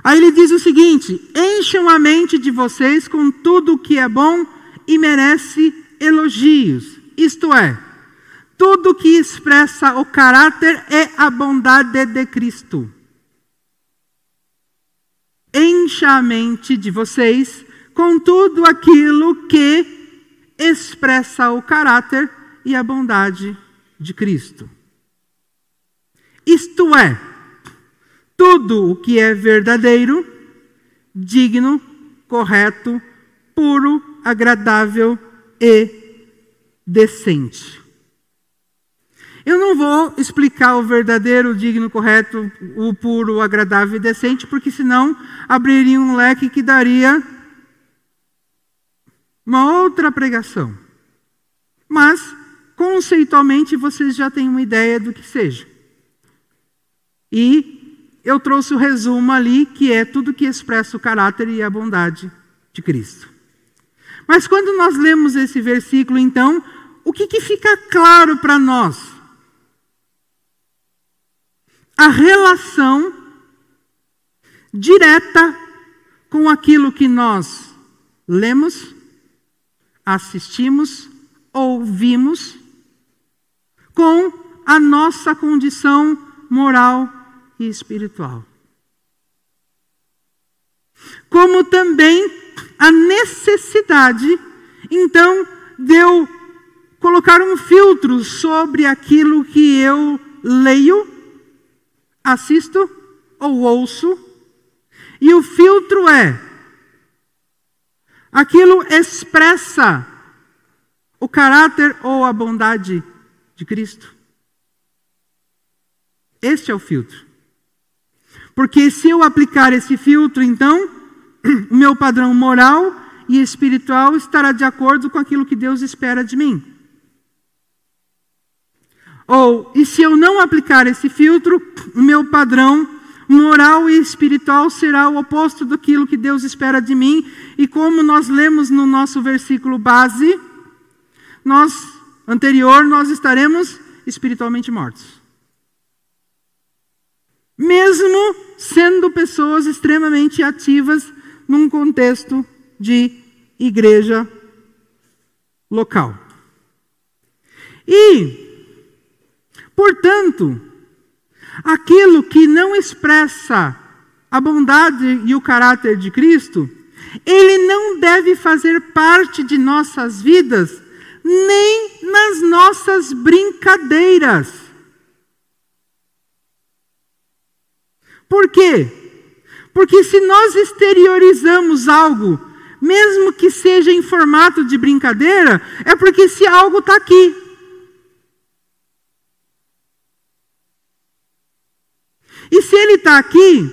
Aí ele diz o seguinte: encham a mente de vocês com tudo o que é bom e merece elogios. Isto é, tudo que expressa o caráter é a bondade de Cristo. Encha a mente de vocês com tudo aquilo que expressa o caráter e a bondade de Cristo. Isto é, tudo o que é verdadeiro, digno, correto, puro, agradável e decente. Eu não vou explicar o verdadeiro, o digno, correto, o puro, o agradável e decente, porque senão abriria um leque que daria uma outra pregação. Mas, conceitualmente, vocês já têm uma ideia do que seja. E eu trouxe o resumo ali, que é tudo que expressa o caráter e a bondade de Cristo. Mas quando nós lemos esse versículo, então, o que, que fica claro para nós? A relação direta com aquilo que nós lemos, assistimos, ouvimos, com a nossa condição moral e espiritual. Como também a necessidade, então, de eu colocar um filtro sobre aquilo que eu leio, assisto ou ouço, e o filtro é aquilo expressa o caráter ou a bondade de Cristo. Este é o filtro. Porque se eu aplicar esse filtro, então, o meu padrão moral e espiritual estará de acordo com aquilo que Deus espera de mim. Ou, e se eu não aplicar esse filtro, o meu padrão moral e espiritual será o oposto daquilo que Deus espera de mim. E como nós lemos no nosso versículo base, nós anterior nós estaremos espiritualmente mortos. Mesmo sendo pessoas extremamente ativas num contexto de igreja local. E, portanto, aquilo que não expressa a bondade e o caráter de Cristo, ele não deve fazer parte de nossas vidas, nem nas nossas brincadeiras. Por quê? Porque se nós exteriorizamos algo, mesmo que seja em formato de brincadeira, é porque esse algo está aqui. E se ele está aqui,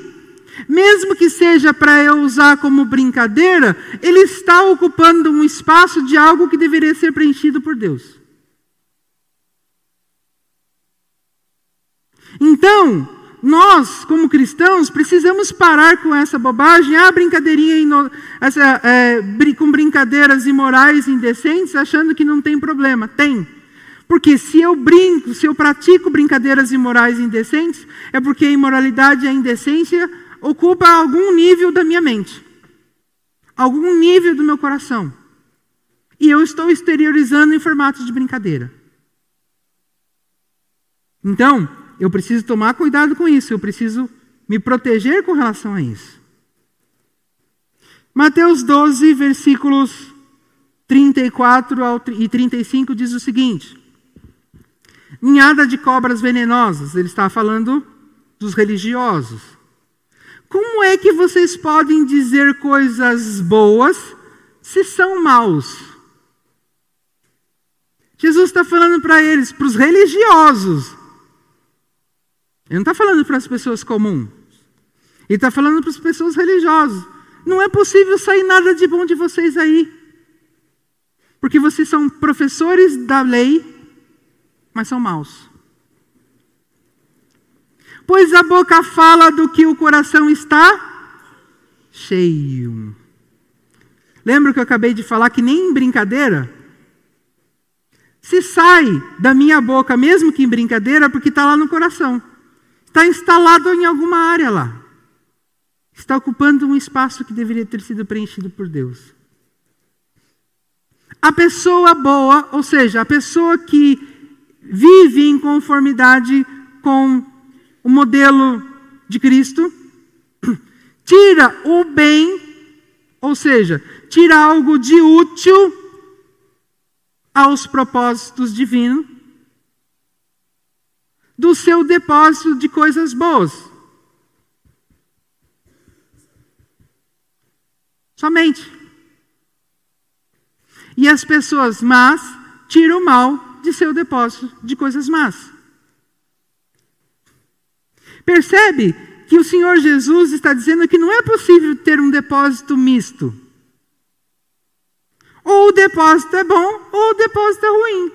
mesmo que seja para eu usar como brincadeira, ele está ocupando um espaço de algo que deveria ser preenchido por Deus. Então, nós, como cristãos, precisamos parar com essa bobagem, ah, brincadeirinha, essa, é, com brincadeiras imorais, indecentes, achando que não tem problema. Tem. Porque se eu brinco, se eu pratico brincadeiras imorais indecentes, é porque a imoralidade e a indecência ocupa algum nível da minha mente, algum nível do meu coração. E eu estou exteriorizando em formato de brincadeira. Então, eu preciso tomar cuidado com isso, eu preciso me proteger com relação a isso. Mateus 12, versículos 34 e 35 diz o seguinte: Ninhada de cobras venenosas, ele está falando dos religiosos. Como é que vocês podem dizer coisas boas se são maus? Jesus está falando para eles, para os religiosos. Ele não está falando para as pessoas comuns. Ele está falando para as pessoas religiosas. Não é possível sair nada de bom de vocês aí. Porque vocês são professores da lei, mas são maus. Pois a boca fala do que o coração está cheio. Lembra que eu acabei de falar que nem em brincadeira? Se sai da minha boca, mesmo que em brincadeira, porque está lá no coração. Está instalado em alguma área lá. Está ocupando um espaço que deveria ter sido preenchido por Deus. A pessoa boa, ou seja, a pessoa que vive em conformidade com o modelo de Cristo, tira o bem, ou seja, tira algo de útil aos propósitos divinos do seu depósito de coisas boas. Somente. E as pessoas más tiram o mal de seu depósito de coisas más. Percebe que o Senhor Jesus está dizendo que não é possível ter um depósito misto. Ou o depósito é bom, ou o depósito é ruim.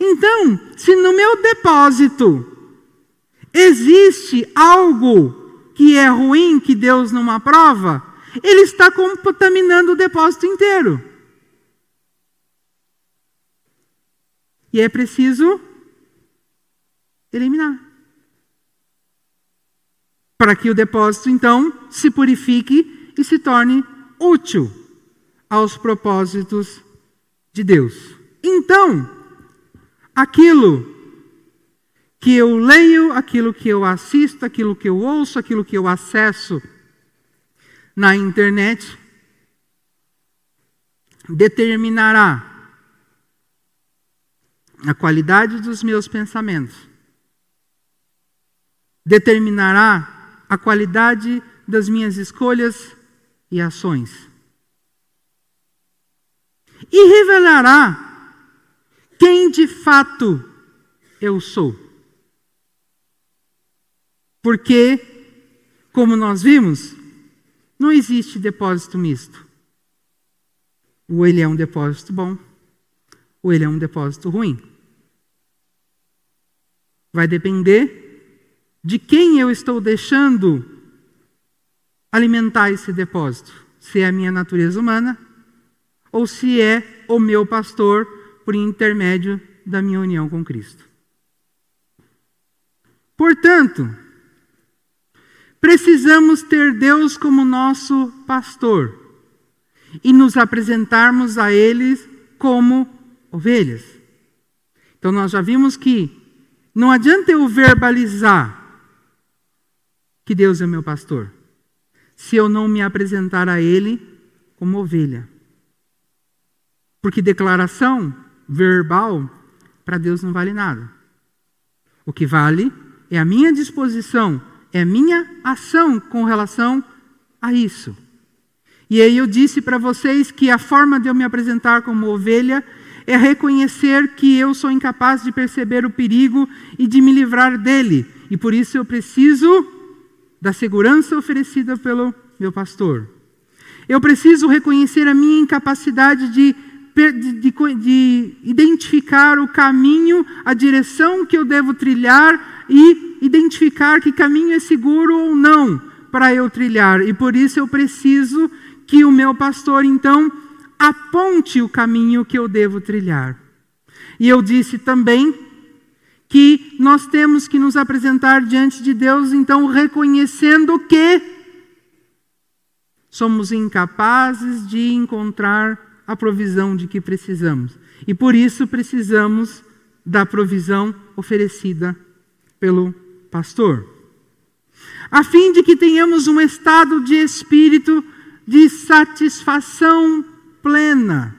Então, se no meu depósito existe algo que é ruim, que Deus não aprova, ele está contaminando o depósito inteiro. E é preciso eliminar. Para que o depósito, então, se purifique e se torne útil aos propósitos de Deus. Então, aquilo que eu leio, aquilo que eu assisto, aquilo que eu ouço, aquilo que eu acesso na internet, determinará a qualidade dos meus pensamentos, determinará a qualidade das minhas escolhas e ações, e revelará quem de fato eu sou. Porque Como nós vimos, não existe depósito misto. Ou ele é um depósito bom, ou ele é um depósito ruim. Vai depender de quem eu estou deixando alimentar esse depósito. Se é a minha natureza humana ou se é o meu pastor por intermédio da minha união com Cristo. Portanto, precisamos ter Deus como nosso pastor e nos apresentarmos a Ele como ovelhas. Então, nós já vimos que não adianta eu verbalizar que Deus é meu pastor, se eu não me apresentar a Ele como ovelha. Porque declaração verbal para Deus não vale nada. O que vale é a minha disposição, é a minha ação com relação a isso. E aí eu disse para vocês que a forma de eu me apresentar como ovelha é reconhecer que eu sou incapaz de perceber o perigo e de me livrar dele. E por isso eu preciso da segurança oferecida pelo meu pastor. Eu preciso reconhecer a minha incapacidade de, de, de, de identificar o caminho, a direção que eu devo trilhar e identificar que caminho é seguro ou não para eu trilhar. E por isso eu preciso que o meu pastor, então, aponte o caminho que eu devo trilhar. E eu disse também que nós temos que nos apresentar diante de Deus, então, reconhecendo que somos incapazes de encontrar a provisão de que precisamos. E por isso precisamos da provisão oferecida pelo pastor. A fim de que tenhamos um estado de espírito de satisfação plena,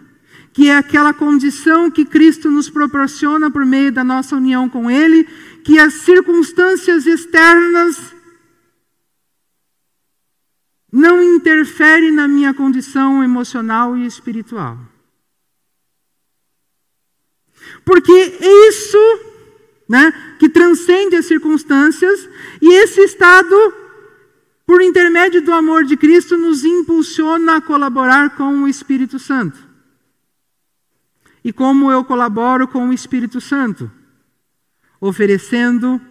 que é aquela condição que Cristo nos proporciona por meio da nossa união com Ele, que as circunstâncias externas não interferem na minha condição emocional e espiritual. Porque isso, né, que transcende as circunstâncias, e esse estado por intermédio do amor de Cristo, nos impulsiona a colaborar com o Espírito Santo. E como eu colaboro com o Espírito Santo? Oferecendo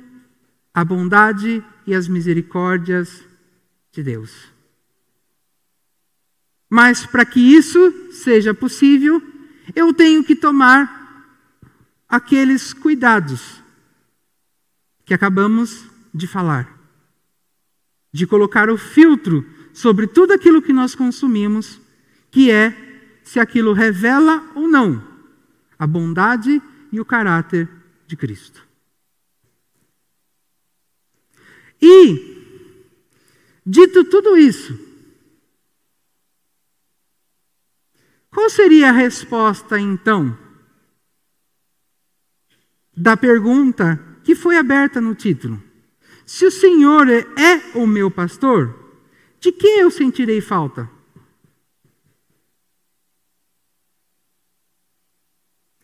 a bondade e as misericórdias de Deus. Mas para que isso seja possível, eu tenho que tomar aqueles cuidados que acabamos de falar de colocar o filtro sobre tudo aquilo que nós consumimos, que é se aquilo revela ou não a bondade e o caráter de Cristo. E, dito tudo isso, qual seria a resposta então da pergunta que foi aberta no título? Se o Senhor é, é o meu pastor, de que eu sentirei falta?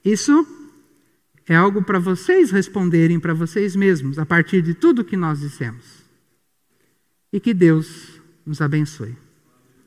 Isso é algo para vocês responderem para vocês mesmos, a partir de tudo que nós dissemos. E que Deus nos abençoe.